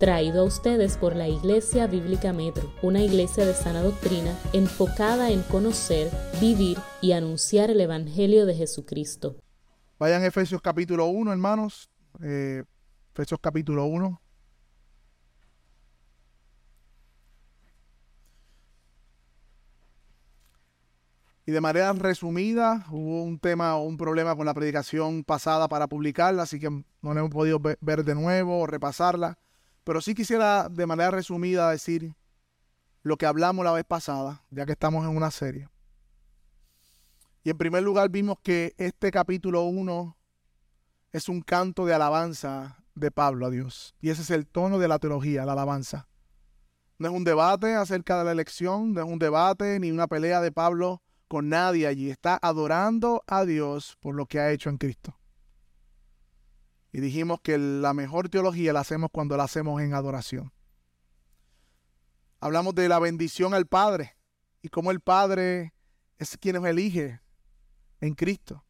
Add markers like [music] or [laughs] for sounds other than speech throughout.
traído a ustedes por la Iglesia Bíblica Metro, una iglesia de sana doctrina enfocada en conocer, vivir y anunciar el Evangelio de Jesucristo. Vayan a Efesios capítulo 1, hermanos. Eh, Efesios capítulo 1. Y de manera resumida, hubo un tema o un problema con la predicación pasada para publicarla, así que no hemos podido ver de nuevo o repasarla. Pero sí quisiera de manera resumida decir lo que hablamos la vez pasada, ya que estamos en una serie. Y en primer lugar vimos que este capítulo 1 es un canto de alabanza de Pablo a Dios. Y ese es el tono de la teología, la alabanza. No es un debate acerca de la elección, no es un debate ni una pelea de Pablo con nadie allí. Está adorando a Dios por lo que ha hecho en Cristo. Y dijimos que la mejor teología la hacemos cuando la hacemos en adoración. Hablamos de la bendición al Padre y cómo el Padre es quien nos elige en Cristo.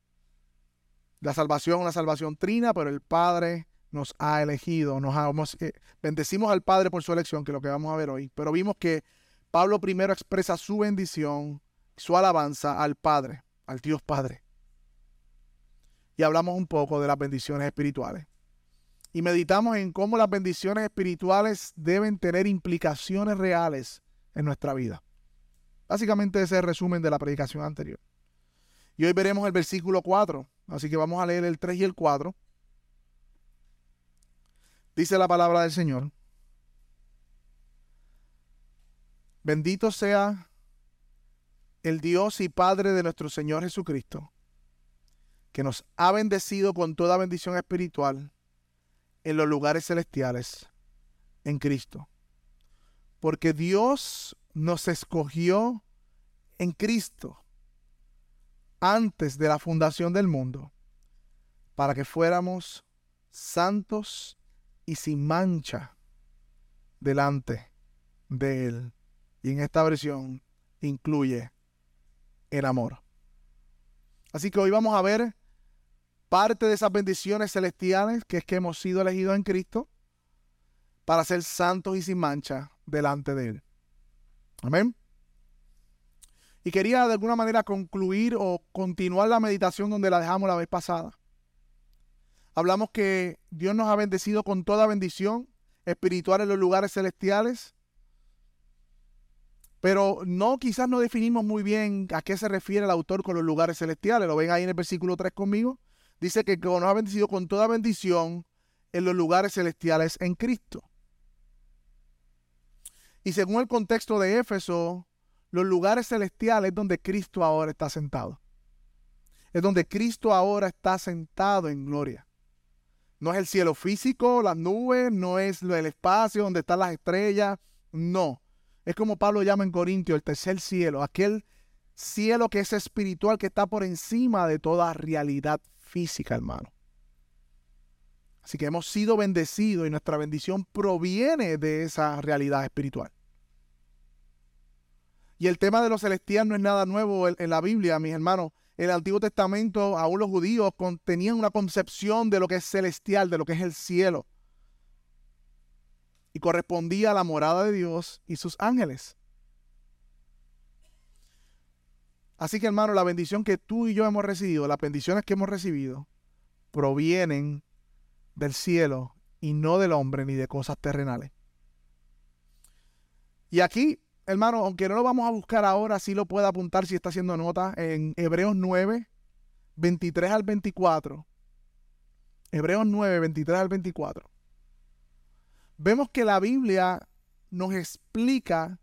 La salvación es una salvación trina, pero el Padre nos ha elegido, nos eh, bendecimos al Padre por su elección, que es lo que vamos a ver hoy. Pero vimos que Pablo primero expresa su bendición, su alabanza al Padre, al Dios Padre y hablamos un poco de las bendiciones espirituales. Y meditamos en cómo las bendiciones espirituales deben tener implicaciones reales en nuestra vida. Básicamente ese es el resumen de la predicación anterior. Y hoy veremos el versículo 4, así que vamos a leer el 3 y el 4. Dice la palabra del Señor. Bendito sea el Dios y Padre de nuestro Señor Jesucristo que nos ha bendecido con toda bendición espiritual en los lugares celestiales en Cristo. Porque Dios nos escogió en Cristo antes de la fundación del mundo para que fuéramos santos y sin mancha delante de Él. Y en esta versión incluye el amor. Así que hoy vamos a ver parte de esas bendiciones celestiales, que es que hemos sido elegidos en Cristo para ser santos y sin mancha delante de Él. Amén. Y quería de alguna manera concluir o continuar la meditación donde la dejamos la vez pasada. Hablamos que Dios nos ha bendecido con toda bendición espiritual en los lugares celestiales. Pero no, quizás no definimos muy bien a qué se refiere el autor con los lugares celestiales. Lo ven ahí en el versículo 3 conmigo dice que nos ha bendecido con toda bendición en los lugares celestiales en Cristo. Y según el contexto de Éfeso, los lugares celestiales es donde Cristo ahora está sentado. Es donde Cristo ahora está sentado en gloria. No es el cielo físico, las nubes, no es el espacio donde están las estrellas, no. Es como Pablo llama en Corintio, el tercer cielo, aquel cielo que es espiritual, que está por encima de toda realidad física, hermano. Así que hemos sido bendecidos y nuestra bendición proviene de esa realidad espiritual. Y el tema de lo celestial no es nada nuevo en, la Biblia, mis hermanos. El Antiguo Testamento, aún los judíos tenían una concepción de lo que es celestial, de lo que es el cielo. Y correspondía a la morada de Dios y sus ángeles. Así que hermano, la bendición que tú y yo hemos recibido, las bendiciones que hemos recibido, provienen del cielo y no del hombre ni de cosas terrenales. Y aquí, hermano, aunque no lo vamos a buscar ahora, sí lo puede apuntar si está haciendo nota en Hebreos 9, 23 al 24. Hebreos 9, 23 al 24. Vemos que la Biblia nos explica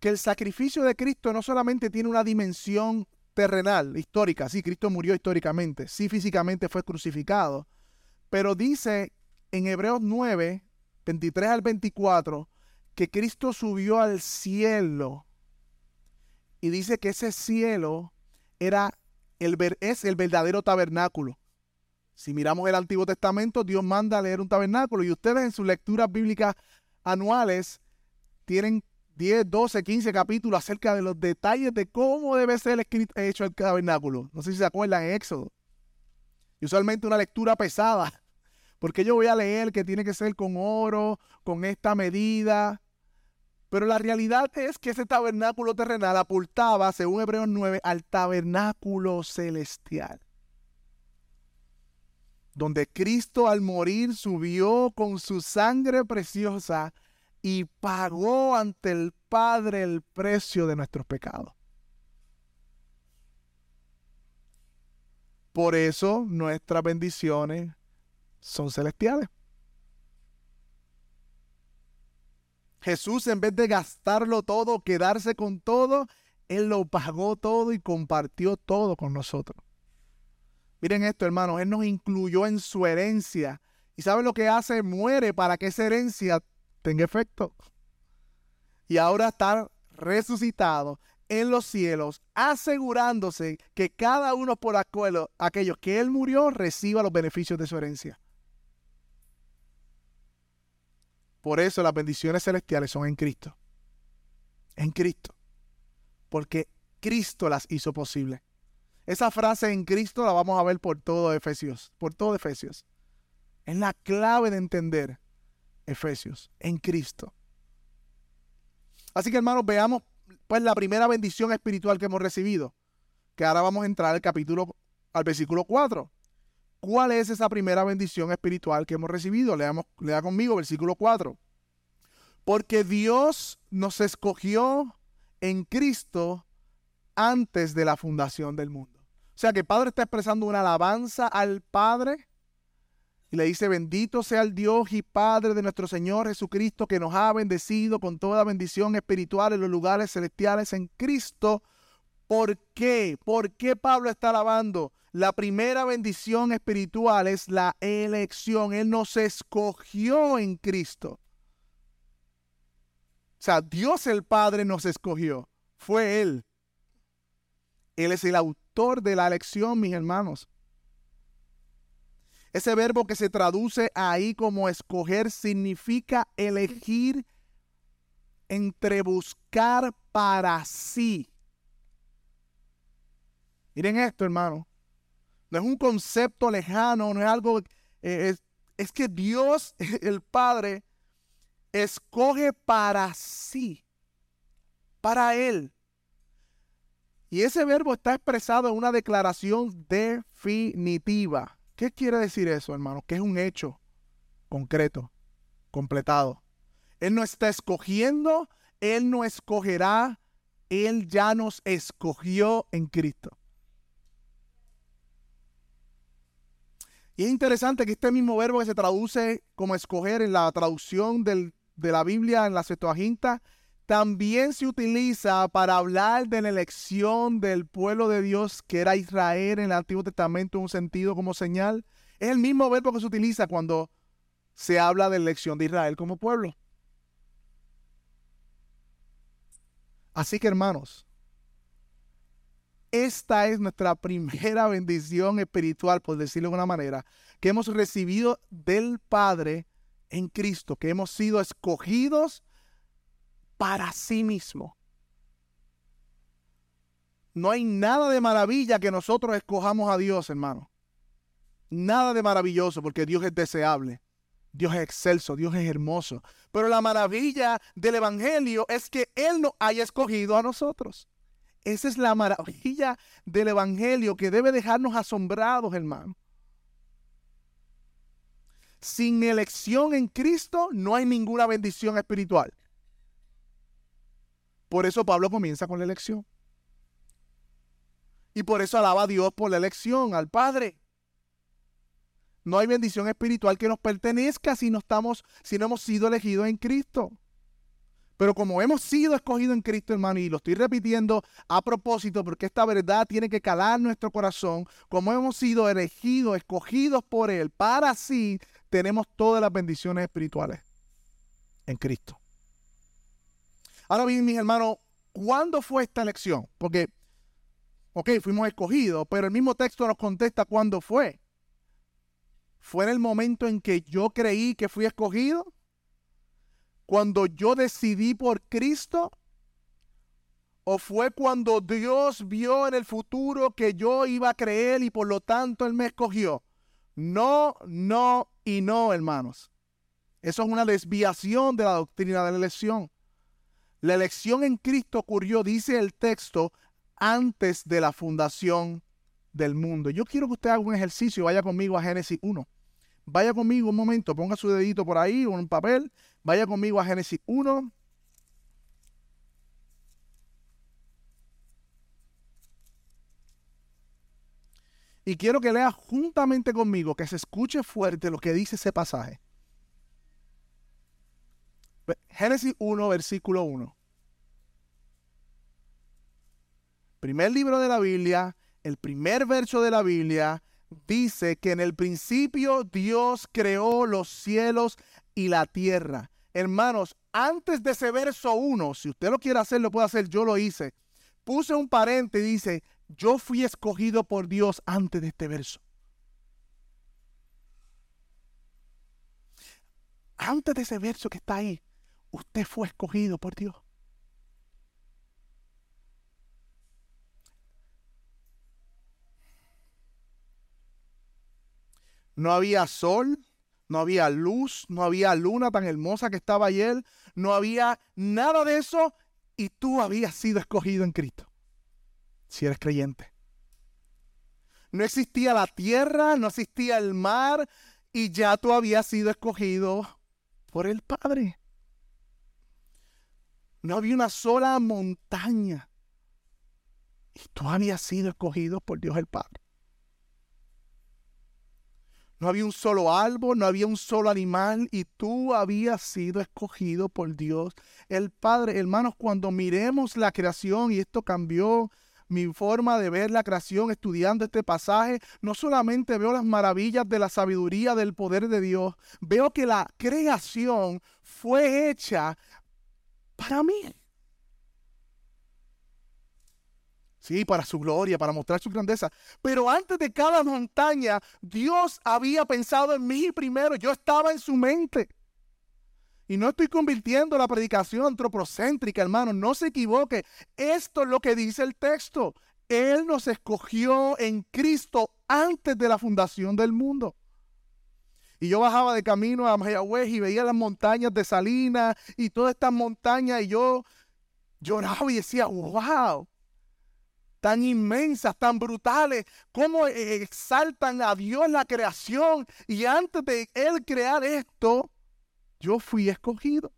que el sacrificio de Cristo no solamente tiene una dimensión terrenal, histórica, sí, Cristo murió históricamente, sí, físicamente fue crucificado, pero dice en Hebreos 9, 23 al 24, que Cristo subió al cielo y dice que ese cielo era el, es el verdadero tabernáculo. Si miramos el Antiguo Testamento, Dios manda a leer un tabernáculo y ustedes en sus lecturas bíblicas anuales tienen 10, 12, 15 capítulos acerca de los detalles de cómo debe ser escrito, hecho el tabernáculo. No sé si se acuerdan en Éxodo. Y usualmente una lectura pesada, [laughs] Porque yo voy a leer que tiene que ser con oro, con esta medida. Pero la realidad es que ese tabernáculo terrenal apuntaba, según Hebreos 9, al tabernáculo celestial. Donde Cristo al morir subió con su sangre preciosa y pagó ante el Padre el precio de nuestros pecados. Por eso nuestras bendiciones son celestiales. Jesús en vez de gastarlo todo, quedarse con todo, Él lo pagó todo y compartió todo con nosotros. Miren esto, hermanos, Él nos incluyó en su herencia. ¿Y sabe lo que hace? Muere para que esa herencia tenga efecto. Y ahora está resucitado en los cielos, asegurándose que cada uno por acuerdo, aquellos que Él murió, reciba los beneficios de su herencia. Por eso las bendiciones celestiales son en Cristo. En Cristo. Porque Cristo las hizo posible. Esa frase en Cristo la vamos a ver por todo Efesios, por todo Efesios. Es la clave de entender Efesios, en Cristo. Así que hermanos, veamos pues la primera bendición espiritual que hemos recibido, que ahora vamos a entrar al capítulo, al versículo 4. ¿Cuál es esa primera bendición espiritual que hemos recibido? Leamos, lea conmigo versículo 4. Porque Dios nos escogió en Cristo antes de la fundación del mundo. O sea que el Padre está expresando una alabanza al Padre y le dice, bendito sea el Dios y Padre de nuestro Señor Jesucristo que nos ha bendecido con toda bendición espiritual en los lugares celestiales en Cristo. ¿Por qué? ¿Por qué Pablo está alabando? La primera bendición espiritual es la elección. Él nos escogió en Cristo. O sea, Dios el Padre nos escogió. Fue Él. Él es el autor de la elección, mis hermanos. Ese verbo que se traduce ahí como escoger significa elegir entre buscar para sí. Miren esto, hermano. No es un concepto lejano, no es algo... Eh, es, es que Dios, [laughs] el Padre, escoge para sí, para Él. Y ese verbo está expresado en una declaración definitiva. ¿Qué quiere decir eso, hermano? Que es un hecho concreto, completado. Él no está escogiendo, Él no escogerá, Él ya nos escogió en Cristo. Y es interesante que este mismo verbo que se traduce como escoger en la traducción de la Biblia en la Septuaginta, también se utiliza para hablar de la elección del pueblo de Dios que era Israel en el Antiguo Testamento en un sentido como señal. Es el mismo verbo que se utiliza cuando se habla de la elección de Israel como pueblo. Así que hermanos, esta es nuestra primera [laughs] bendición espiritual, por decirlo de una manera, que hemos recibido del Padre en Cristo, que hemos sido escogidos para sí mismo. No hay nada de maravilla que nosotros escojamos a Dios, hermano. Nada de maravilloso, porque Dios es deseable. Dios es excelso, Dios es hermoso. Pero la maravilla del Evangelio es que Él nos haya escogido a nosotros. Esa es la maravilla del Evangelio que debe dejarnos asombrados, hermano. Sin elección en Cristo no hay ninguna bendición espiritual. Por eso Pablo comienza con la elección. Y por eso alaba a Dios por la elección, al Padre. No hay bendición espiritual que nos pertenezca si no estamos, si no hemos sido elegidos en Cristo. Pero como hemos sido escogidos en Cristo, hermano, y lo estoy repitiendo a propósito, porque esta verdad tiene que calar nuestro corazón, como hemos sido elegidos, escogidos por Él, para así tenemos todas las bendiciones espirituales en Cristo. Ahora bien, mis hermanos, ¿cuándo fue esta elección? Porque, ok, fuimos escogidos, pero el mismo texto nos contesta cuándo fue. ¿Fue en el momento en que yo creí que fui escogido? cuando yo decidí por Cristo? ¿O fue cuando Dios vio en el futuro que yo iba a creer y por lo tanto Él me escogió? No, no Y no, hermanos. Eso es una desviación de la doctrina de la elección. La elección en Cristo ocurrió, dice el texto, antes de la fundación del mundo. Yo quiero que usted haga un ejercicio, vaya conmigo a Génesis 1. Vaya conmigo un momento, ponga su dedito por ahí o un papel, vaya conmigo a Génesis 1. Y quiero que lea juntamente conmigo, que se escuche fuerte lo que dice ese pasaje. Génesis 1, versículo 1. Primer libro de la Biblia, el primer verso de la Biblia, dice que en el principio Dios creó los cielos y la tierra. Hermanos, antes de ese verso 1, si usted lo quiere hacer, lo puede hacer, yo lo hice. Puse un parente y dice, yo fui escogido por Dios antes de este verso. Antes de ese verso que está ahí, usted fue escogido por Dios. No había sol, no había luz, no había luna tan hermosa que estaba ayer, no había nada de eso y tú habías sido escogido en Cristo, si eres creyente. No existía la tierra, no existía el mar y ya tú habías sido escogido por el Padre. No había una sola montaña y tú habías sido escogido por Dios el Padre. No había un solo árbol, no había un solo animal y tú habías sido escogido por Dios el Padre. Hermanos, cuando miremos la creación y esto cambió mi forma de ver la creación estudiando este pasaje, no solamente veo las maravillas de la sabiduría del poder de Dios, veo que la creación fue hecha para mí. Sí, para su gloria, para mostrar su grandeza. Pero antes de cada montaña, Dios había pensado en mí primero. Yo estaba en su mente. Y no estoy convirtiendo la predicación antropocéntrica, hermano. No se equivoque. Esto es lo que dice el texto. Él nos escogió en Cristo antes de la fundación del mundo. Y yo bajaba de camino a Mayagüez y veía las montañas de Salinas y todas estas montañas y yo lloraba y decía, wow, tan inmensas, tan brutales, cómo exaltan a Dios la creación. Y antes de Él crear esto, yo fui escogido.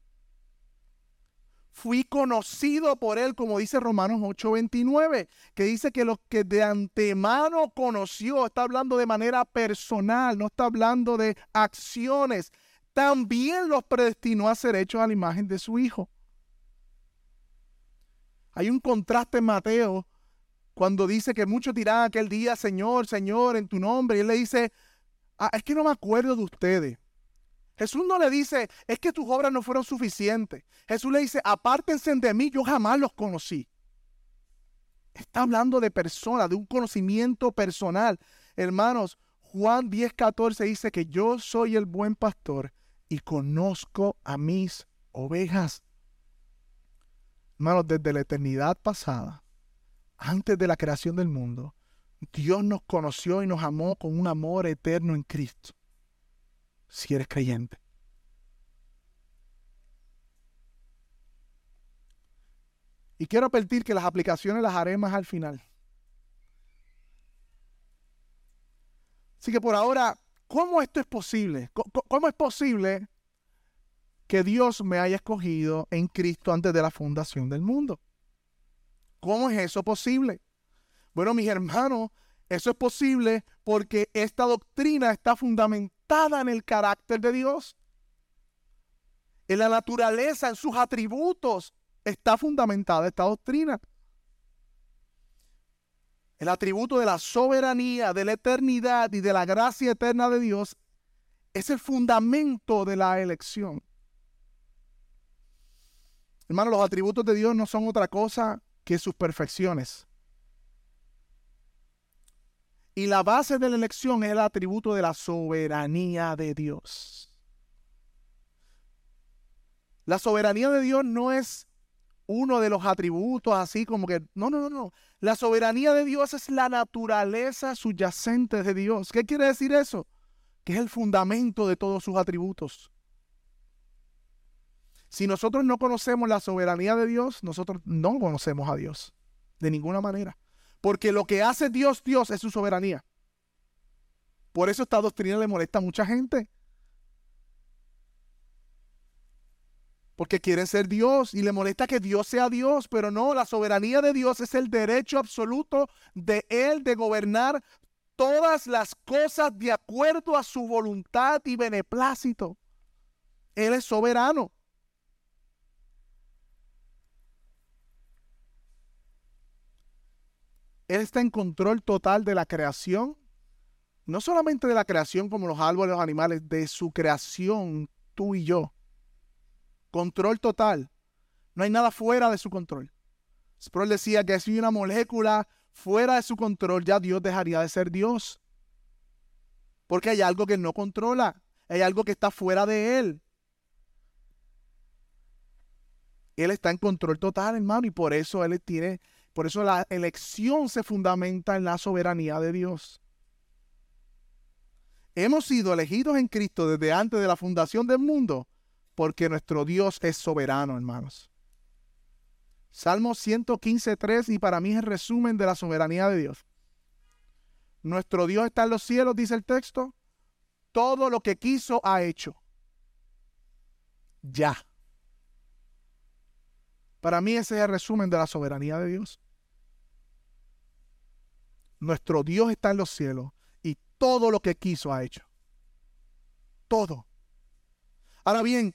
Fui conocido por Él, como dice Romanos 8:29, que dice que los que de antemano conoció, está hablando de manera personal, no está hablando de acciones, también los predestinó a ser hechos a la imagen de su Hijo. Hay un contraste en Mateo cuando dice que muchos dirán aquel día, Señor, Señor, en tu nombre, y él le dice, ah, es que no me acuerdo de ustedes. Jesús no le dice, es que tus obras no fueron suficientes. Jesús le dice, apártense de mí, yo jamás los conocí. Está hablando de personas, de un conocimiento personal. Hermanos, Juan 10, 14 dice que yo soy el buen pastor y conozco a mis ovejas. Hermanos, desde la eternidad pasada, antes de la creación del mundo, Dios nos conoció y nos amó con un amor eterno en Cristo. Si eres creyente. Y quiero advertir que las aplicaciones las haré más al final. Así que por ahora, ¿cómo esto es posible? ¿Cómo es posible que Dios me haya escogido en Cristo antes de la fundación del mundo? ¿Cómo es eso posible? Bueno, mis hermanos, eso es posible porque esta doctrina está fundamentada en el carácter de Dios. En la naturaleza, en sus atributos, está fundamentada esta doctrina. El atributo de la soberanía, de la eternidad y de la gracia eterna de Dios es el fundamento de la elección. Hermanos, los atributos de Dios no son otra cosa que sus perfecciones. Y la base de la elección es el atributo de la soberanía de Dios. La soberanía de Dios no es uno de los atributos así como que, no, no, no, no. La soberanía de Dios es la naturaleza subyacente de Dios. ¿Qué quiere decir eso? que es el fundamento de todos sus atributos. Si nosotros no conocemos la soberanía de Dios, nosotros no conocemos a Dios de ninguna manera. Porque lo que hace Dios, Dios es su soberanía. Por eso esta doctrina le molesta a mucha gente. Porque quieren ser Dios y le molesta que Dios sea Dios, pero no, la soberanía de Dios es el derecho absoluto de Él de gobernar todas las cosas de acuerdo a su voluntad y beneplácito. Él es soberano. Él está en control total de la creación. No solamente de la creación como los árboles, los animales, de su creación, tú y yo. Control total. No hay nada fuera de su control. Sproul decía que si una molécula fuera de su control, ya Dios dejaría de ser Dios. Porque hay algo que no controla. Hay algo que está fuera de Él. Él está en control total, hermano, y por eso Él tiene por eso la elección se fundamenta en la soberanía de Dios. Hemos sido elegidos en Cristo desde antes de la fundación del mundo porque nuestro Dios es soberano, hermanos. Salmo 115.3 y para mí es el resumen de la soberanía de Dios. Nuestro Dios está en los cielos, dice el texto. Todo lo que quiso ha hecho. Ya. Para mí ese es el resumen de la soberanía de Dios. Nuestro Dios está en los cielos y todo lo que quiso ha hecho. Todo. Ahora bien,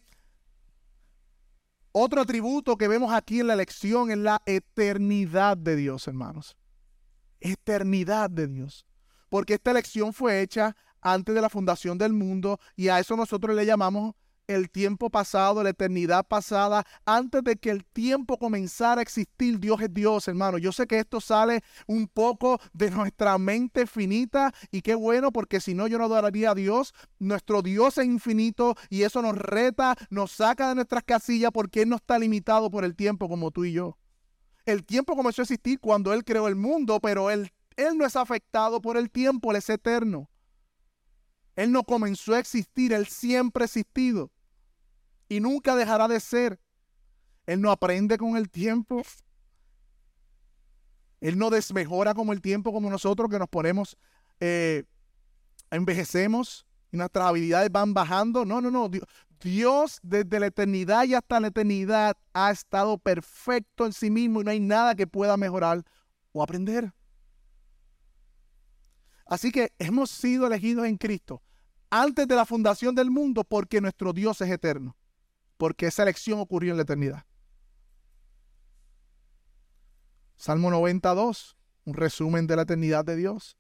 otro atributo que vemos aquí en la elección es la eternidad de Dios, hermanos. Eternidad de Dios. Porque esta elección fue hecha antes de la fundación del mundo y a eso nosotros le llamamos el tiempo pasado, la eternidad pasada, antes de que el tiempo comenzara a existir, Dios es Dios, hermano. Yo sé que esto sale un poco de nuestra mente finita y qué bueno, porque si no yo no adoraría a Dios. Nuestro Dios es infinito y eso nos reta, nos saca de nuestras casillas porque Él no está limitado por el tiempo como tú y yo. El tiempo comenzó a existir cuando Él creó el mundo, pero Él, él no es afectado por el tiempo, Él es eterno. Él no comenzó a existir, Él siempre ha existido y nunca dejará de ser. Él no aprende con el tiempo. Él no desmejora como el tiempo como nosotros que nos ponemos, eh, envejecemos y nuestras habilidades van bajando. No, no, no. Dios, Dios desde la eternidad y hasta la eternidad ha estado perfecto en sí mismo y no hay nada que pueda mejorar o aprender. Así que hemos sido elegidos en Cristo antes de la fundación del mundo porque nuestro Dios es eterno porque esa elección ocurrió en la eternidad. Salmo 92, un resumen de la eternidad de Dios.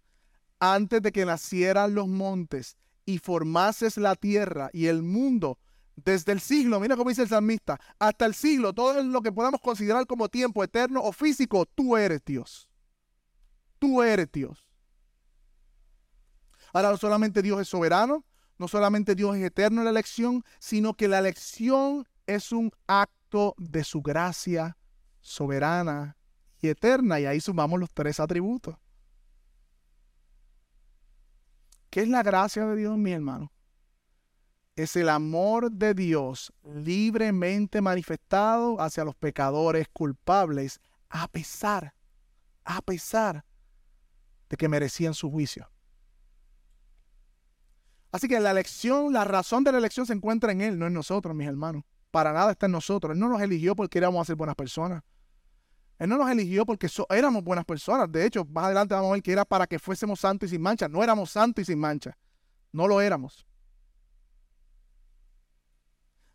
Antes de que nacieran los montes y formases la tierra y el mundo, desde el siglo, mira cómo dice el salmista, hasta el siglo, todo lo que podamos considerar como tiempo eterno o físico, tú eres Dios. Tú eres Dios. Ahora no solamente Dios es soberano, no solamente Dios es eterno en la elección, sino que la elección es un acto de su gracia soberana y eterna. Y ahí sumamos los tres atributos. ¿Qué es la gracia de Dios, mi hermano? Es el amor de Dios libremente manifestado hacia los pecadores culpables, a pesar, a pesar de que merecían su juicio. Así que la elección, la razón de la elección se encuentra en Él, no en nosotros, mis hermanos. Para nada está en nosotros. Él no nos eligió porque éramos a ser buenas personas. Él no nos eligió porque éramos buenas personas. De hecho, más adelante vamos a ver que era para que fuésemos santos y sin mancha. No éramos santos y sin mancha. No lo éramos.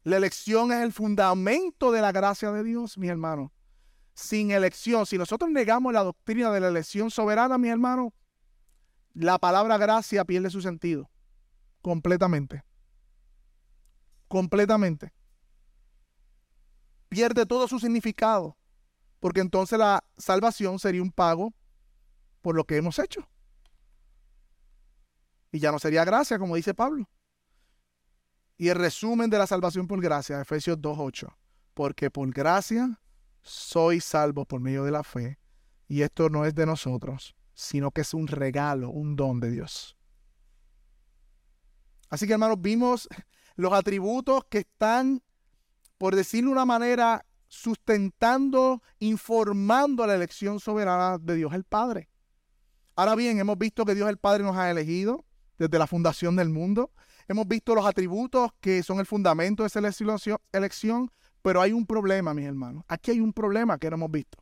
La elección es el fundamento de la gracia de Dios, mis hermanos. Sin elección, si nosotros negamos la doctrina de la elección soberana, mis hermanos, la palabra gracia pierde su sentido completamente. Completamente. Pierde todo su significado, porque entonces la salvación sería un pago por lo que hemos hecho. Y ya no sería gracia, como dice Pablo. Y el resumen de la salvación por gracia, Efesios 2.8. Porque por gracia soy salvo por medio de la fe. Y esto no es de nosotros, sino que es un regalo, un don de Dios. Así que hermanos, vimos los atributos que están, por decirlo de una manera, sustentando, informando la elección soberana de Dios el Padre. Ahora bien, hemos visto que Dios el Padre nos ha elegido desde la fundación del mundo. Hemos visto los atributos que son el fundamento de esa elección, pero hay un problema, mis hermanos. Aquí hay un problema que no hemos visto.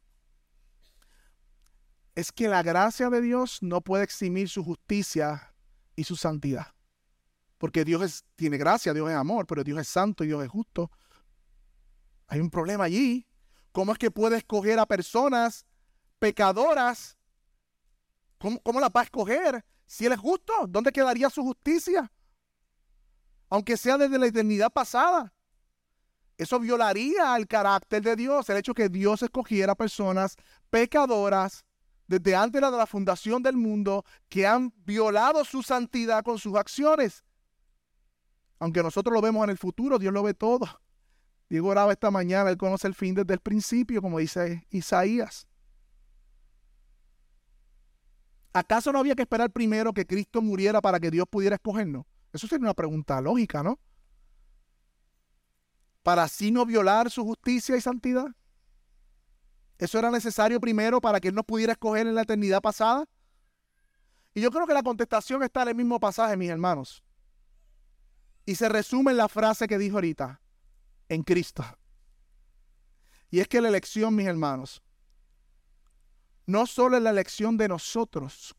Es que la gracia de Dios no puede eximir su justicia y su santidad. Porque Dios tiene gracia, Dios es amor, pero Dios es santo y Dios es justo. Hay un problema allí. ¿Cómo es que puede escoger a personas pecadoras? ¿Cómo, cómo las va a escoger? Si Él es justo, ¿dónde quedaría su justicia? Aunque sea desde la eternidad pasada. Eso violaría el carácter de Dios, el hecho que Dios escogiera personas pecadoras desde antes de la fundación del mundo que han violado su santidad con sus acciones. Aunque nosotros lo vemos en el futuro, Dios lo ve todo. Diego oraba esta mañana, Él conoce el fin desde el principio, como dice Isaías. ¿Acaso no había que esperar primero que Cristo muriera para que Dios pudiera escogernos? Eso sería una pregunta lógica, ¿no? Para así no violar su justicia y santidad. ¿Eso era necesario primero para que Él nos pudiera escoger en la eternidad pasada? Y yo creo que la contestación está en el mismo pasaje, mis hermanos. Y se resume en la frase que dijo ahorita en Cristo. Y es que la elección, mis hermanos, no solo es la elección de nosotros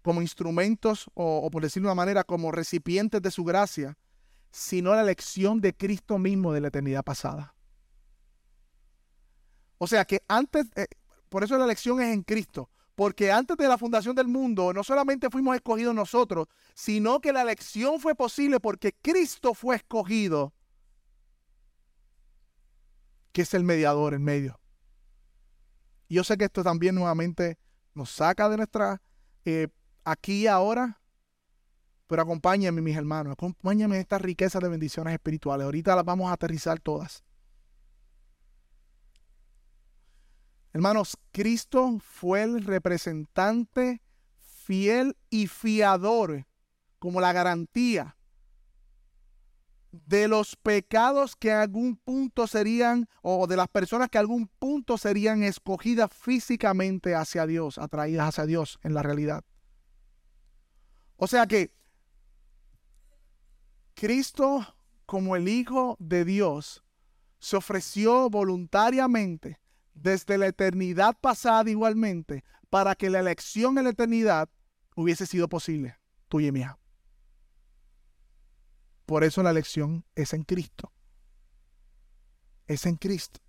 como instrumentos o, por decirlo de una manera, como recipientes de su gracia, sino la elección de Cristo mismo de la eternidad pasada. O sea que antes, eh, por eso la elección es en Cristo, porque antes de la fundación del mundo no solamente fuimos escogidos nosotros, sino que la elección fue posible porque Cristo fue escogido que es el mediador en medio. Y yo sé que esto también nuevamente nos saca de nuestra eh, aquí y ahora, pero acompáñenme, mis hermanos, acompáñenme en esta riqueza de bendiciones espirituales. Ahorita las vamos a aterrizar todas. Hermanos, Cristo fue el representante fiel y fiador, como la garantía de los pecados que algún punto serían, o de las personas que algún punto serían escogidas físicamente hacia Dios, atraídas hacia Dios en la realidad. O sea que Cristo, como el Hijo de Dios, se ofreció voluntariamente desde la eternidad pasada igualmente para que la elección en la eternidad hubiese sido posible, tuya y mía. Por eso la elección es en Cristo. Es en Cristo.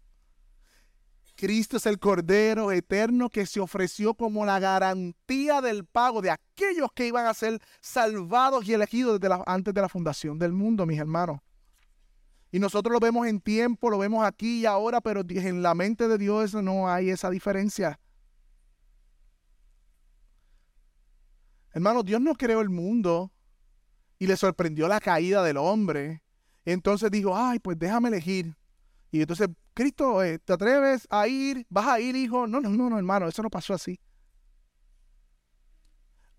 Cristo es el Cordero eterno que se ofreció como la garantía del pago de aquellos que iban a ser salvados y elegidos antes de la fundación del mundo, mis hermanos. Y nosotros lo vemos en tiempo, lo vemos aquí y ahora, pero en la mente de Dios no hay esa diferencia. Hermano, Dios no creó el mundo y le sorprendió la caída del hombre. Entonces dijo, ay, pues déjame elegir. Y entonces, Cristo, eh, ¿te atreves a ir? ¿Vas a ir, hijo? No, no, no, no, hermano, eso no pasó así.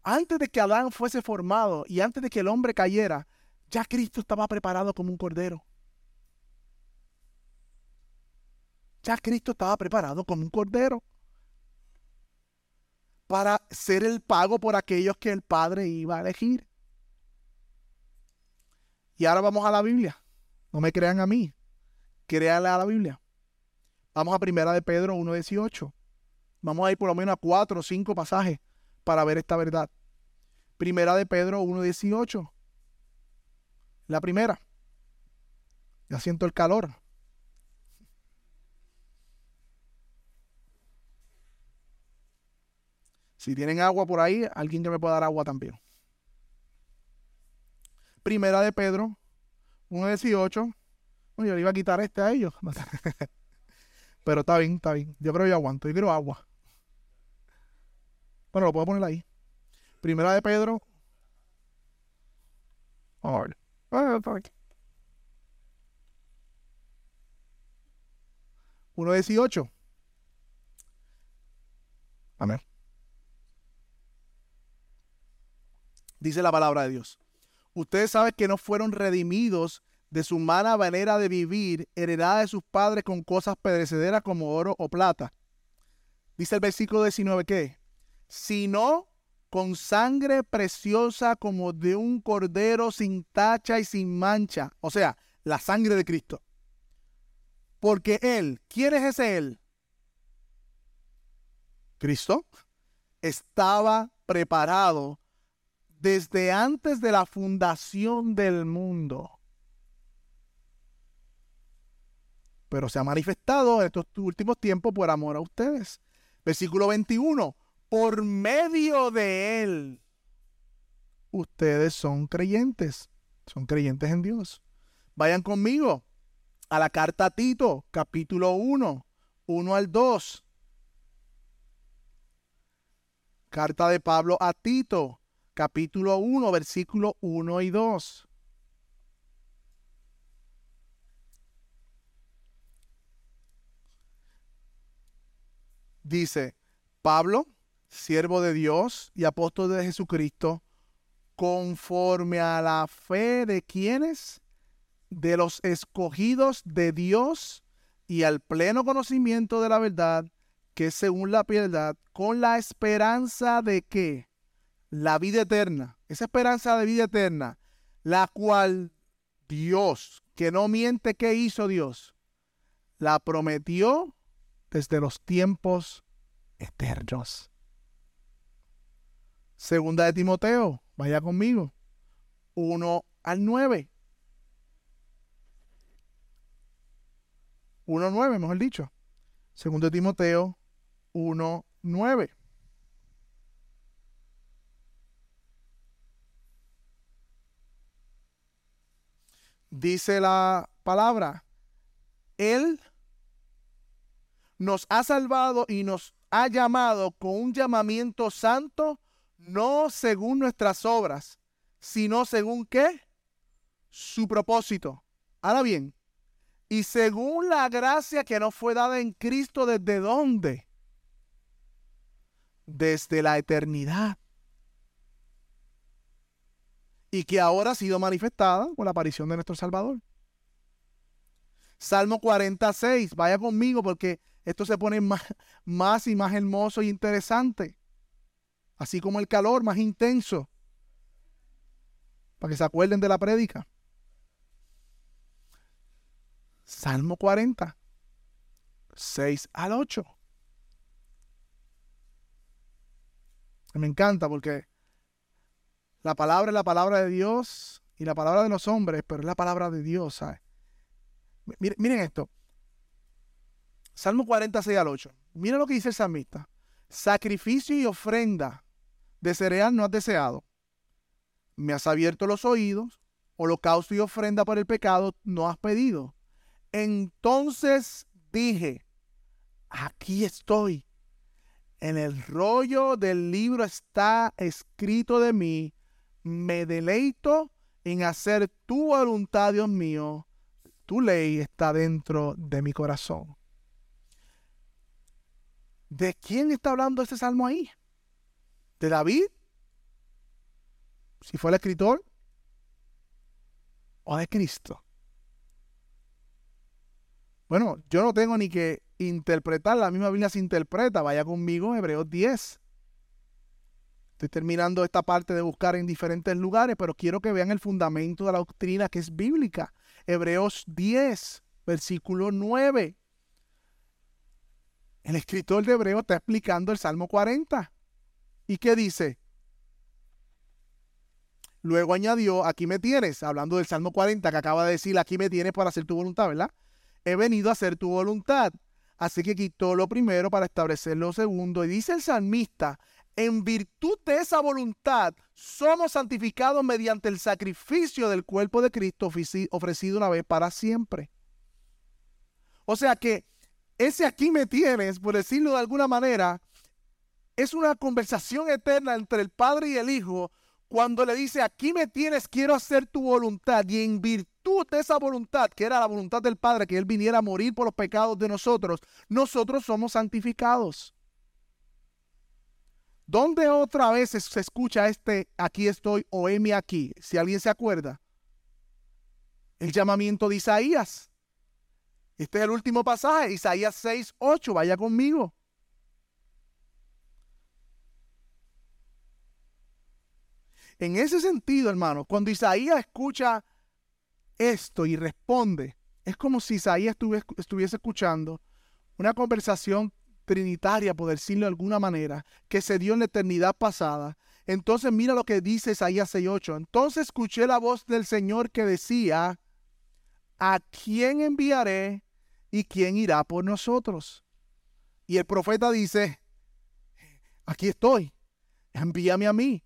Antes de que Adán fuese formado y antes de que el hombre cayera, ya Cristo estaba preparado como un cordero. Ya Cristo estaba preparado como un cordero para ser el pago por aquellos que el Padre iba a elegir. Y ahora vamos a la Biblia. No me crean a mí. Créanle a la Biblia. Vamos a primera de Pedro 1.18. Vamos a ir por lo menos a cuatro o cinco pasajes para ver esta verdad. Primera de Pedro 1.18. La primera. Ya siento el calor. Si tienen agua por ahí, alguien que me pueda dar agua también. Primera de Pedro 1.18. yo le iba a quitar este a ellos. [laughs] Pero está bien, está bien. Yo creo que yo aguanto. Yo quiero agua. Bueno, lo puedo poner ahí. Primera de Pedro. 1.18. Amén. Dice la palabra de Dios. Ustedes saben que no fueron redimidos de su mala manera de vivir, heredada de sus padres con cosas perecederas como oro o plata. Dice el versículo 19 que, sino con sangre preciosa como de un cordero sin tacha y sin mancha. O sea, la sangre de Cristo. Porque Él, ¿quién es ese Él? Cristo estaba preparado desde antes de la fundación del mundo. Pero se ha manifestado en estos últimos tiempos por amor a ustedes. Versículo 21. Por medio de Él, ustedes son creyentes. Son creyentes en Dios. Vayan conmigo a la carta a Tito, capítulo 1, 1 al 2. Carta de Pablo a Tito, capítulo 1, versículo 1 y 2. Dice, Pablo, siervo de Dios y apóstol de Jesucristo, conforme a la fe de quienes, de los escogidos de Dios y al pleno conocimiento de la verdad, que según la piedad, con la esperanza de que la vida eterna, esa esperanza de vida eterna, la cual Dios, que no miente, ¿qué hizo Dios? La prometió desde los tiempos eternos. Segunda de Timoteo, vaya conmigo. 1 al 9. 1.9, mejor dicho. Segundo de Timoteo 1.9. Dice la palabra, Él nos ha salvado y nos ha llamado con un llamamiento santo, no según nuestras obras, sino según qué? Su propósito. Ahora bien, y según la gracia que nos fue dada en Cristo, ¿desde dónde? Desde la eternidad. Y que ahora ha sido manifestada con la aparición de nuestro Salvador. Salmo 46, vaya conmigo porque esto se pone más, y más hermoso y interesante. Así como el calor más intenso. Para que se acuerden de la prédica. Salmo 40, 6 al 8. Me encanta porque la palabra es la palabra de Dios y la palabra de los hombres, pero es la palabra de Dios, ¿sabes? Miren, esto. Salmo 46 al 8. Miren lo que dice el salmista. Sacrificio y ofrenda de cereal no has deseado. Me has abierto los oídos. Holocausto y ofrenda por el pecado no has pedido. Entonces dije, aquí estoy. En el rollo del libro está escrito de mí. Me deleito en hacer tu voluntad, Dios mío. Tu ley está dentro de mi corazón. ¿De quién está hablando este salmo ahí? ¿De David? Si fue el escritor. ¿O de Cristo? Bueno, yo no tengo ni que interpretar, la misma Biblia se interpreta, vaya conmigo Hebreos 10. Estoy terminando esta parte de buscar en diferentes lugares, pero quiero que vean el fundamento de la doctrina que es bíblica. Hebreos 10, versículo 9. El escritor de Hebreo está explicando el Salmo 40. ¿Y qué dice? Luego añadió, aquí me tienes, hablando del Salmo 40 que acaba de decir, aquí me tienes para hacer tu voluntad, ¿verdad? he venido a hacer tu voluntad. Así que quitó lo primero para establecer lo segundo. Y dice el salmista, en virtud de esa voluntad, somos santificados mediante el sacrificio del cuerpo de Cristo ofrecido una vez para siempre. O sea que ese aquí me tienes, por decirlo de alguna manera, es una conversación eterna entre el Padre y el Hijo cuando le dice, aquí me tienes, quiero hacer tu voluntad. Y en virtud de esa voluntad, que era la voluntad del Padre, que Él viniera a morir por los pecados de nosotros, nosotros somos santificados. ¿Dónde otra vez se escucha este aquí estoy o heme aquí? Si alguien se acuerda. El llamamiento de Isaías. Este es el último pasaje, Isaías 6, 8. Vaya conmigo. En ese sentido, hermano, cuando Isaías escucha esto y responde, es como si Isaías estuviese escuchando una conversación trinitaria, por decirlo de alguna manera, que se dio en la eternidad pasada. Entonces mira lo que dice Isaías 6.8. Entonces escuché la voz del Señor que decía, ¿a quién enviaré y quién irá por nosotros? Y el profeta dice, aquí estoy, envíame a mí.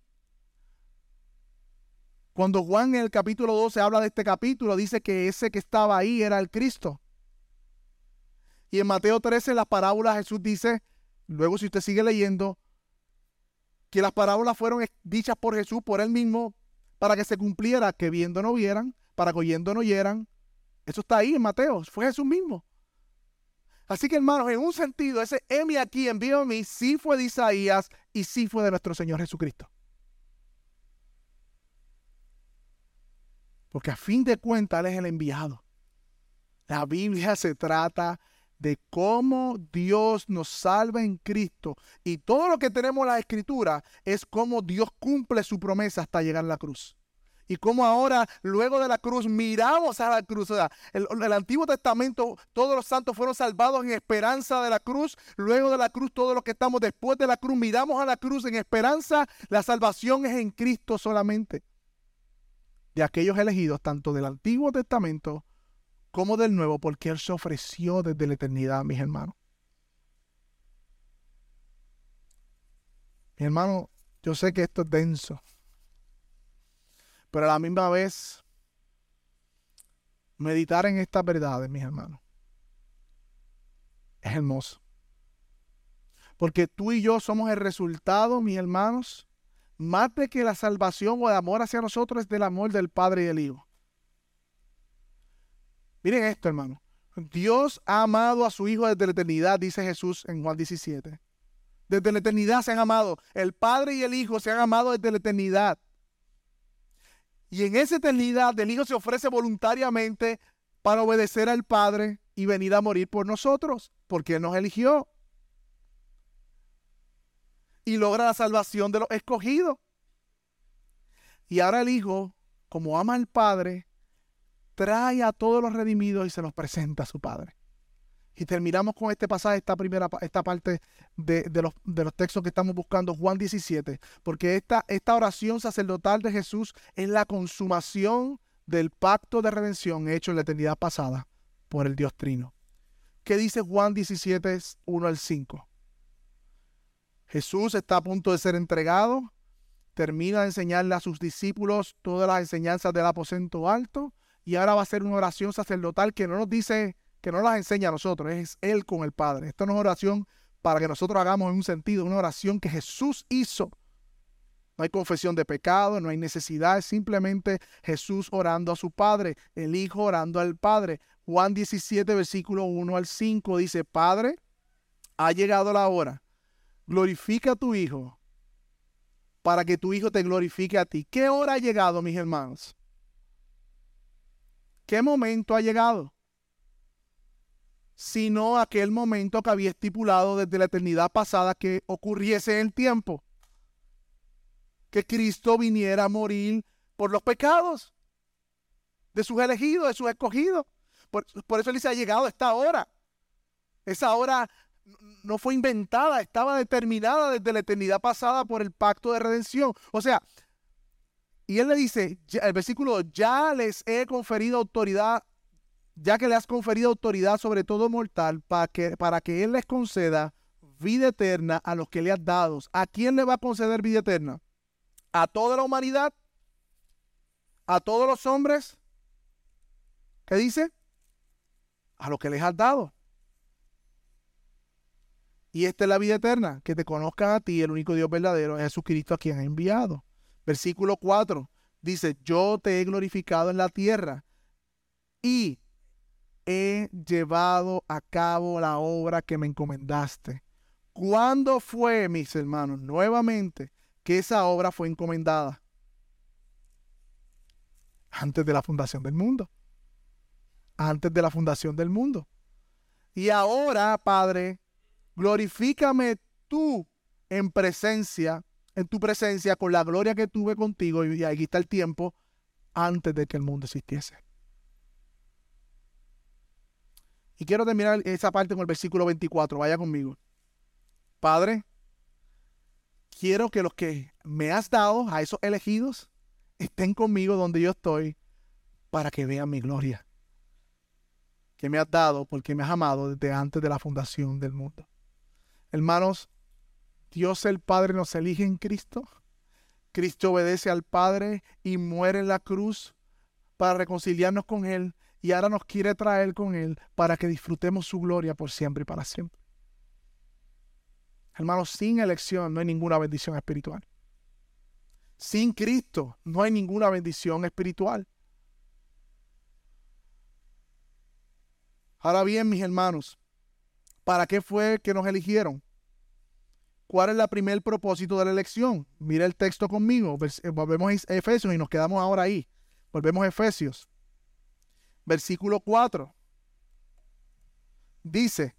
Cuando Juan en el capítulo 12 habla de este capítulo, dice que ese que estaba ahí era el Cristo. Y en Mateo 13, en las parábolas, Jesús dice, luego si usted sigue leyendo, que las parábolas fueron dichas por Jesús, por él mismo, para que se cumpliera, que viendo no vieran, para que oyendo no oyeran. Eso está ahí en Mateo, fue Jesús mismo. Así que hermanos, en un sentido, ese Emi aquí envío a mí sí fue de Isaías y sí fue de nuestro Señor Jesucristo. Porque a fin de cuentas Él es el enviado. La Biblia se trata de cómo Dios nos salva en Cristo. Y todo lo que tenemos en la Escritura es cómo Dios cumple su promesa hasta llegar a la cruz. Y cómo ahora, luego de la cruz, miramos a la cruz. O sea, el, el, Antiguo Testamento, todos los santos fueron salvados en esperanza de la cruz. Luego de la cruz, todos los que estamos después de la cruz, miramos a la cruz en esperanza. La salvación es en Cristo solamente de aquellos elegidos, tanto del Antiguo Testamento como del Nuevo, porque Él se ofreció desde la eternidad, mis hermanos. Mi hermano, yo sé que esto es denso, pero a la misma vez, meditar en estas verdades, mis hermanos, es hermoso. Porque tú y yo somos el resultado, mis hermanos, más de que la salvación o el amor hacia nosotros es del amor del Padre y del Hijo. Miren esto, hermano. Dios ha amado a su Hijo desde la eternidad, dice Jesús en Juan 17. Desde la eternidad se han amado. El Padre y el Hijo se han amado desde la eternidad. Y en esa eternidad el Hijo se ofrece voluntariamente para obedecer al Padre y venir a morir por nosotros, porque Él nos eligió y logra la salvación de los escogidos. Y ahora el Hijo, como ama al Padre, trae a todos los redimidos y se los presenta a su Padre. Y terminamos con este pasaje, esta primera esta parte de, los, de los, textos que estamos buscando, Juan 17, porque esta, esta oración sacerdotal de Jesús es la consumación del pacto de redención hecho en la eternidad pasada por el Dios Trino. ¿Qué dice Juan 17, 1 al 5? Jesús está a punto de ser entregado, termina de enseñarle a sus discípulos todas las enseñanzas del aposento alto y ahora va a hacer una oración sacerdotal que no nos dice, que no las enseña a nosotros, es Él con el Padre. Esto no es oración para que nosotros hagamos en un sentido, una oración que Jesús hizo. No hay confesión de pecado, no hay necesidad, es simplemente Jesús orando a su Padre, el Hijo orando al Padre. Juan 17, versículo 1 al 5 dice, Padre, ha llegado la hora glorifica a tu Hijo para que tu Hijo te glorifique a ti. ¿Qué hora ha llegado, mis hermanos? ¿Qué momento ha llegado? Sino aquel momento que había estipulado desde la eternidad pasada que ocurriese en el tiempo. Que Cristo viniera a morir por los pecados de sus elegidos, de sus escogidos. Por, por eso él dice, ha llegado esta hora. Esa hora no fue inventada, estaba determinada desde la eternidad pasada por el pacto de redención. O sea, y él le dice, el versículo, ya les he conferido autoridad, ya que le has conferido autoridad sobre todo mortal, para que, para que él les conceda vida eterna a los que le has dado. ¿A quién le va a conceder vida eterna? ¿A toda la humanidad? ¿A todos los hombres? ¿Qué dice? A los que les has dado. Y esta es la vida eterna, que te conozcan a ti, el único Dios verdadero, es Jesucristo a quien ha enviado. Versículo 4 dice, yo te he glorificado en la tierra y he llevado a cabo la obra que me encomendaste. ¿Cuándo fue, mis hermanos, nuevamente que esa obra fue encomendada? Antes de la fundación del mundo. Antes de la fundación del mundo. Y ahora, Padre, glorifícame tú en presencia, en tu presencia, con la gloria que tuve contigo, y aquí está el tiempo, antes de que el mundo existiese. Y quiero terminar esa parte con el versículo 24. Vaya conmigo. Padre, quiero que los que me has dado a esos elegidos estén conmigo donde yo estoy para que vean mi gloria que me has dado porque me has amado desde antes de la fundación del mundo. Hermanos, Dios el Padre nos elige en Cristo. Cristo obedece al Padre y muere en la cruz para reconciliarnos con Él y ahora nos quiere traer con Él para que disfrutemos su gloria por siempre y para siempre. Hermanos, sin elección no hay ninguna bendición espiritual. Sin Cristo no hay ninguna bendición espiritual. Ahora bien, mis hermanos, ¿para qué fue que nos eligieron? ¿Cuál es el primer propósito de la elección? Mira el texto conmigo. Eh, volvemos a Efesios y nos quedamos ahora ahí. Volvemos a Efesios. Versículo 4. Dice,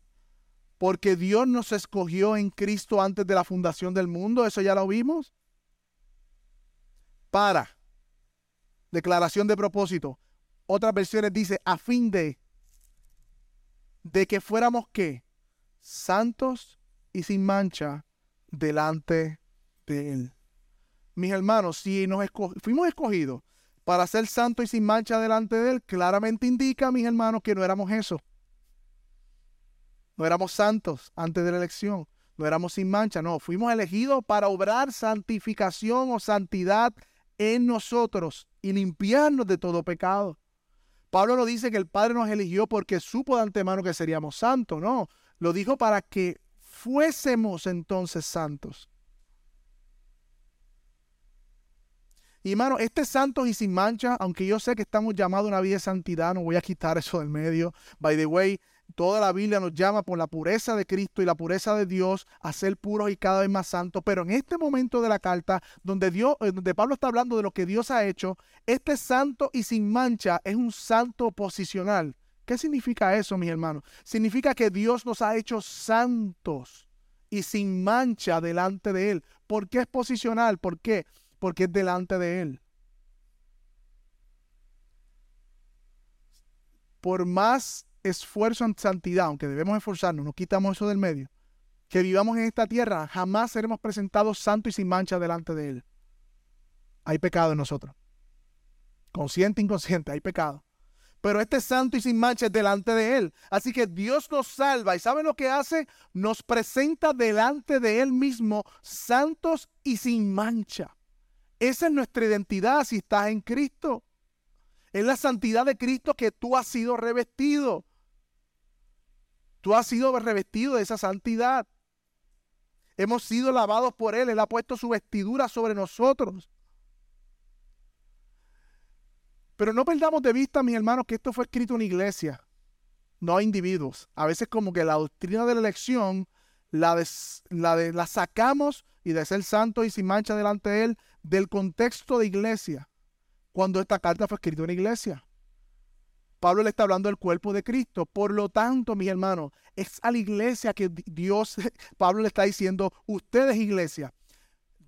porque Dios nos escogió en Cristo antes de la fundación del mundo. Eso ya lo vimos. Para. Declaración de propósito. Otras versiones dice, a fin de. De que fuéramos qué? Santos y sin mancha delante de Él. Mis hermanos, si nos fuimos escogidos para ser santos y sin mancha delante de Él, claramente indica, mis hermanos, que no éramos eso. No éramos santos antes de la elección, no éramos sin mancha, no, fuimos elegidos para obrar santificación o santidad en nosotros y limpiarnos de todo pecado. Pablo no dice que el Padre nos eligió porque supo de antemano que seríamos santos, no, lo dijo para que fuésemos entonces santos. Y hermano, este santos y sin mancha, aunque yo sé que estamos llamados a una vida de santidad, no voy a quitar eso del medio. By the way, toda la Biblia nos llama por la pureza de Cristo y la pureza de Dios a ser puros y cada vez más santos. Pero en este momento de la carta, donde Dios, eh, donde Pablo está hablando de lo que Dios ha hecho, este santo y sin mancha es un santo posicional. ¿Qué significa eso, mis hermanos? Significa que Dios nos ha hecho santos y sin mancha delante de Él. ¿Por qué es posicional? ¿Por qué? Porque es delante de Él. Por más esfuerzo en santidad, aunque debemos esforzarnos, no quitamos eso del medio, que vivamos en esta tierra, jamás seremos presentados santos y sin mancha delante de Él. Hay pecado en nosotros. Consciente, inconsciente, hay pecado pero este santo y sin mancha es delante de Él. Así que Dios nos salva y ¿saben lo que hace? Nos presenta delante de Él mismo santos y sin mancha. Esa es nuestra identidad si estás en Cristo. Es la santidad de Cristo que tú has sido revestido. Tú has sido revestido de esa santidad. Hemos sido lavados por Él. Él ha puesto su vestidura sobre nosotros. Pero no perdamos de vista, mis hermanos, que esto fue escrito en iglesia, no a individuos. A veces como que la doctrina de la elección la, la, de, la sacamos y de ser santo y sin mancha delante de él del contexto de iglesia, cuando esta carta fue escrita en iglesia. Pablo le está hablando del cuerpo de Cristo. Por lo tanto, mis hermanos, es a la iglesia que Dios, [laughs] Pablo le está diciendo, ustedes iglesia,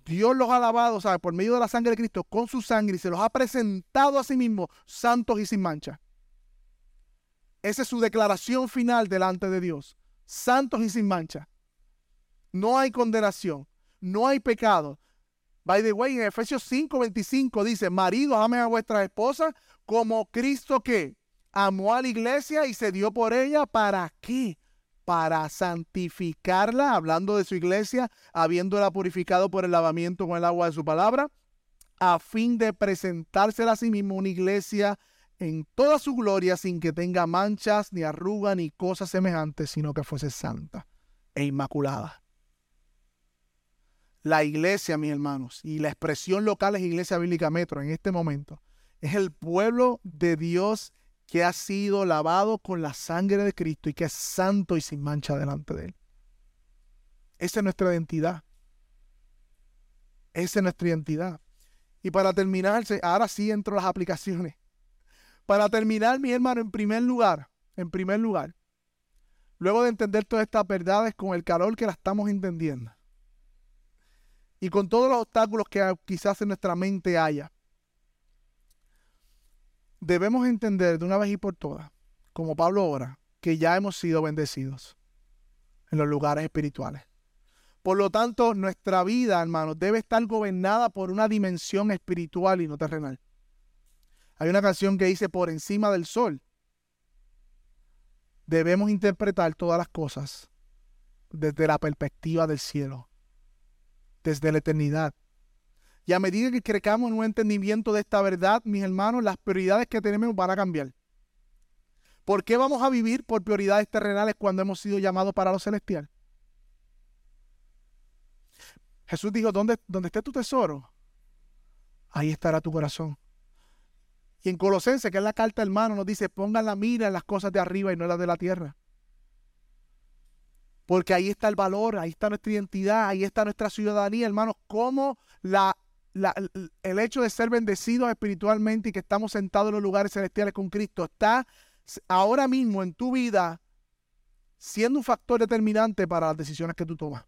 Dios los ha lavado, ¿sabe? Por medio de la sangre de Cristo, con su sangre, y se los ha presentado a sí mismo santos y sin mancha. Esa es su declaración final delante de Dios. Santos y sin mancha. No hay condenación. No hay pecado. By the way, en Efesios 5:25 dice, marido, amen a vuestra esposa como Cristo que amó a la iglesia y se dio por ella. ¿Para qué? Para santificarla, hablando de su iglesia, habiéndola purificado por el lavamiento con el agua de su palabra, a fin de presentársela a sí mismo una iglesia en toda su gloria, sin que tenga manchas, ni arruga, ni cosas semejantes, sino que fuese santa e inmaculada. La iglesia, mis hermanos, y la expresión local es Iglesia Bíblica Metro en este momento, es el pueblo de Dios que ha sido lavado con la sangre de Cristo y que es santo y sin mancha delante de Él. Esa es nuestra identidad. Esa es nuestra identidad. Y para terminar, ahora sí entro las aplicaciones. Para terminar, mi hermano, en primer lugar, en primer lugar, luego de entender todas estas verdades con el calor que la estamos entendiendo y con todos los obstáculos que quizás en nuestra mente haya, debemos entender de una vez y por todas, como Pablo ora, que ya hemos sido bendecidos en los lugares espirituales. Por lo tanto, nuestra vida, hermanos, debe estar gobernada por una dimensión espiritual y no terrenal. Hay una canción que dice por encima del sol. Debemos interpretar todas las cosas desde la perspectiva del cielo, desde la eternidad. Y a medida que crezcamos en un entendimiento de esta verdad, mis hermanos, las prioridades que tenemos van a cambiar. ¿Por qué vamos a vivir por prioridades terrenales cuando hemos sido llamados para lo celestial? Jesús dijo, ¿dónde, esté tu tesoro? Ahí estará tu corazón. Y en Colosenses, que es la carta hermano, nos dice, pongan la mira en las cosas de arriba y no en las de la tierra. Porque ahí está el valor, ahí está nuestra identidad, ahí está nuestra ciudadanía, hermanos. Cómo la, el hecho de ser bendecidos espiritualmente y que estamos sentados en los lugares celestiales con Cristo está ahora mismo en tu vida siendo un factor determinante para las decisiones que tú tomas.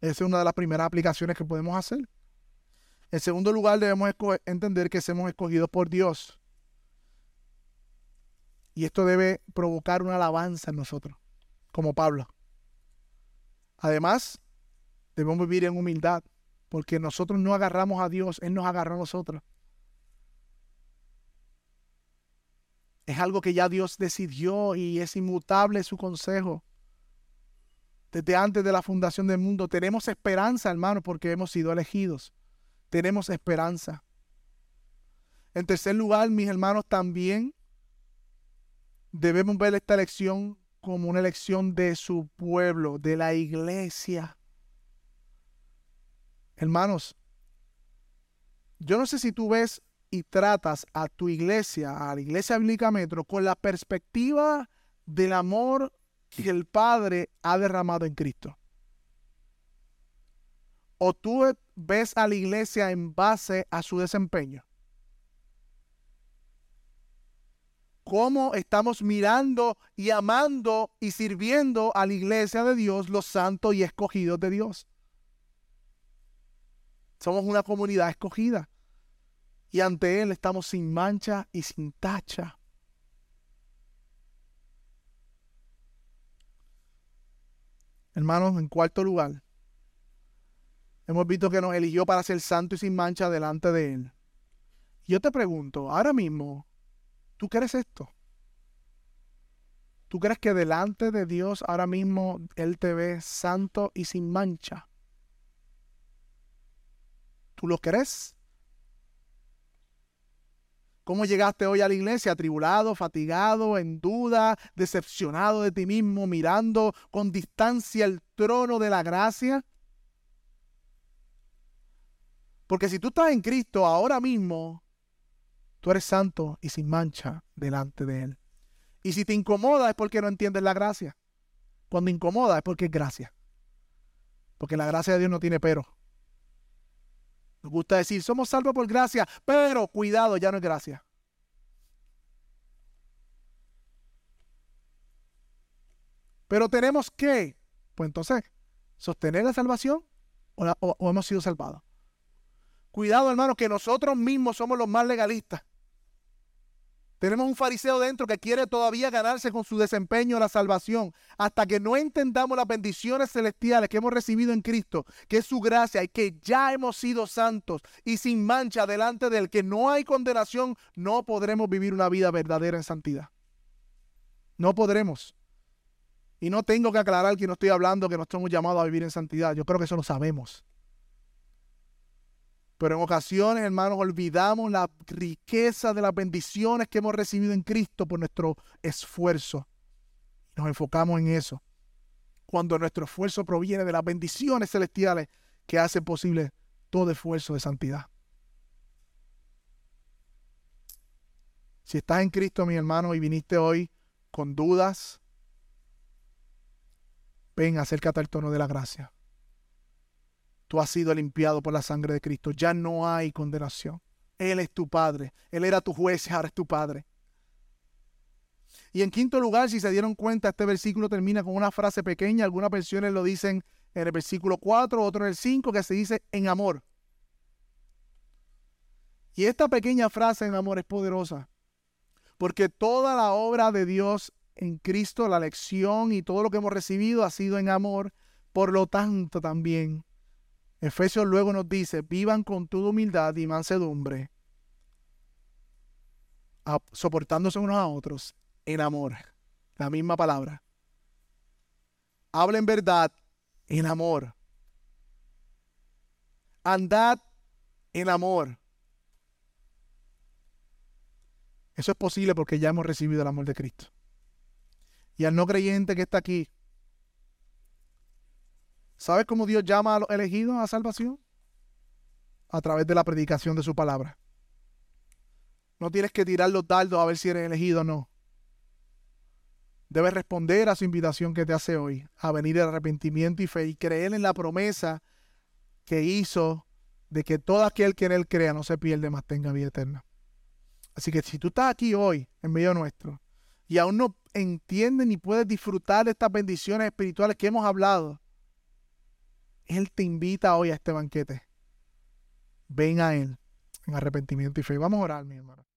Esa es una de las primeras aplicaciones que podemos hacer. En segundo lugar, debemos entender que somos escogidos por Dios. Y esto debe provocar una alabanza en nosotros, como Pablo. Además, debemos vivir en humildad, porque nosotros no agarramos a Dios, Él nos agarra a nosotros. Es algo que ya Dios decidió y es inmutable su consejo desde antes de la fundación del mundo. Tenemos esperanza, hermano, porque hemos sido elegidos. Tenemos esperanza. En tercer lugar, mis hermanos, también debemos ver esta elección como una elección de su pueblo, de la iglesia. Hermanos, yo no sé si tú ves y tratas a tu iglesia, a la iglesia bíblica Metro, con la perspectiva del amor que el Padre ha derramado en Cristo. O tú ves a la iglesia en base a su desempeño. Cómo estamos mirando y amando y sirviendo a la iglesia de Dios, los santos y escogidos de Dios. Somos una comunidad escogida. Y ante Él estamos sin mancha y sin tacha. Hermanos, en cuarto lugar, hemos visto que nos eligió para ser santo y sin mancha delante de Él. Yo te pregunto, ahora mismo, ¿tú crees esto? ¿Tú crees que delante de Dios ahora mismo Él te ve santo y sin mancha? ¿Tú lo crees? ¿Cómo llegaste hoy a la iglesia? Atribulado, fatigado, en duda, decepcionado de ti mismo, mirando con distancia el trono de la gracia. Porque si tú estás en Cristo ahora mismo, tú eres santo y sin mancha delante de Él. Y si te incomoda es porque no entiendes la gracia. Cuando incomoda es porque es gracia. Porque la gracia de Dios no tiene pero. Nos gusta decir, somos salvos por gracia, pero cuidado, ya no es gracia. Pero tenemos que, pues entonces, sostener la salvación o, hemos sido salvados. Cuidado, hermano, que nosotros mismos somos los más legalistas. Tenemos un fariseo dentro que quiere todavía ganarse con su desempeño la salvación. Hasta que no entendamos las bendiciones celestiales que hemos recibido en Cristo, que es su gracia y que ya hemos sido santos y sin mancha delante del que no hay condenación, no podremos vivir una vida verdadera en santidad. No podremos. Y no tengo que aclarar que no estoy hablando que no estamos llamados a vivir en santidad. Yo creo que eso lo sabemos. Pero en ocasiones, hermanos, olvidamos la riqueza de las bendiciones que hemos recibido en Cristo por nuestro esfuerzo. Nos enfocamos en eso. Cuando nuestro esfuerzo proviene de las bendiciones celestiales que hacen posible todo esfuerzo de santidad. Si estás en Cristo, mi hermano, y viniste hoy con dudas, ven, acércate al tono de la gracia. Tú has sido limpiado por la sangre de Cristo. Ya no hay condenación. Él es tu Padre. Él era tu juez, ahora es tu Padre. Y en quinto lugar, si se dieron cuenta, este versículo termina con una frase pequeña. Algunas versiones lo dicen en el versículo 4, otro en el 5, que se dice en amor. Y esta pequeña frase en amor es poderosa, porque toda la obra de Dios en Cristo, la lección y todo lo que hemos recibido ha sido en amor. Por lo tanto, también Efesios luego nos dice, vivan con toda humildad y mansedumbre, soportándose unos a otros en amor. La misma palabra. Hablen verdad en amor. Andad en amor. Eso es posible porque ya hemos recibido el amor de Cristo. Y al no creyente que está aquí, ¿sabes cómo Dios llama a los elegidos a salvación? A través de la predicación de su palabra. No tienes que tirar los dardos a ver si eres elegido o no. Debes responder a su invitación que te hace hoy, a venir de arrepentimiento y fe y creer en la promesa que hizo de que todo aquel que en él crea no se pierde, más tenga vida eterna. Así que si tú estás aquí hoy, en medio nuestro, y aún no entiendes ni puedes disfrutar de estas bendiciones espirituales que hemos hablado, Él te invita hoy a este banquete. Ven a Él en arrepentimiento y fe. Vamos a orar, mi hermano.